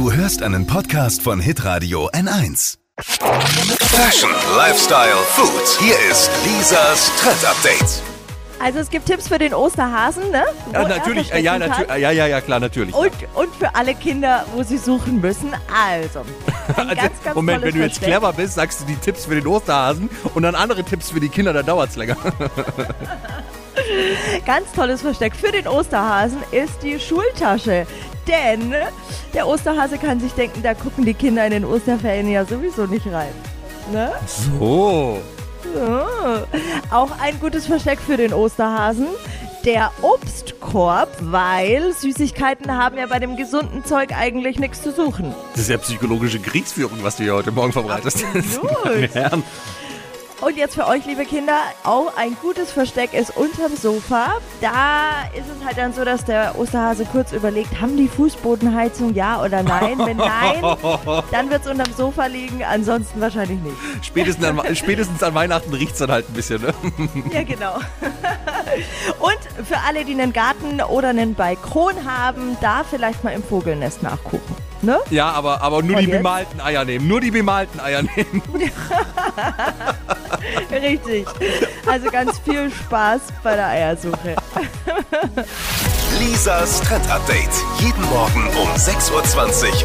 Du hörst einen Podcast von Hitradio N1. Fashion, Lifestyle, Food. Hier ist Lisas Trend Update. Also es gibt Tipps für den Osterhasen, ne? Wo Ja, er natürlich, äh, ja, natür kann. ja, ja, ja, klar, natürlich. Und, und für alle Kinder, wo sie suchen müssen. Also, ein Also, ganz, ganz Moment, wenn du jetzt Versteck. clever bist, sagst du die Tipps für den Osterhasen und dann andere Tipps für die Kinder, dann dauert's länger. Ganz tolles Versteck für den Osterhasen ist die Schultasche. Denn der Osterhase kann sich denken, da gucken die Kinder in den Osterferien ja sowieso nicht rein. Ne? So. Ja. Auch ein gutes Versteck für den Osterhasen. Der Obstkorb, weil Süßigkeiten haben ja bei dem gesunden Zeug eigentlich nichts zu suchen. Das ist ja psychologische Kriegsführung, was du hier heute Morgen verbreitest. Absolut. Und jetzt für euch, liebe Kinder, auch ein gutes Versteck ist unterm Sofa. Da ist es halt dann so, dass der Osterhase kurz überlegt, haben die Fußbodenheizung ja oder nein? Wenn nein, dann wird es unterm Sofa liegen, ansonsten wahrscheinlich nicht. Spätestens an, spätestens an Weihnachten riecht's dann halt ein bisschen, ne? Ja, genau. Und für alle, die einen Garten oder einen Balkon haben, da vielleicht mal im Vogelnest nachgucken. Ne? Ja, aber, aber nur Und die jetzt? bemalten Eier nehmen. Nur die bemalten Eier nehmen. Richtig. Also ganz viel Spaß bei der Eiersuche. Lisas Trend Update. Jeden Morgen um 6.20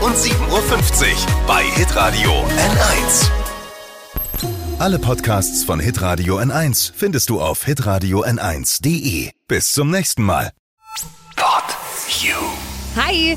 Uhr und 7.50 Uhr bei Hitradio N1. Alle Podcasts von Hitradio N1 findest du auf hitradio n1.de. Bis zum nächsten Mal. Pod You. Hi!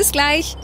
Bis gleich.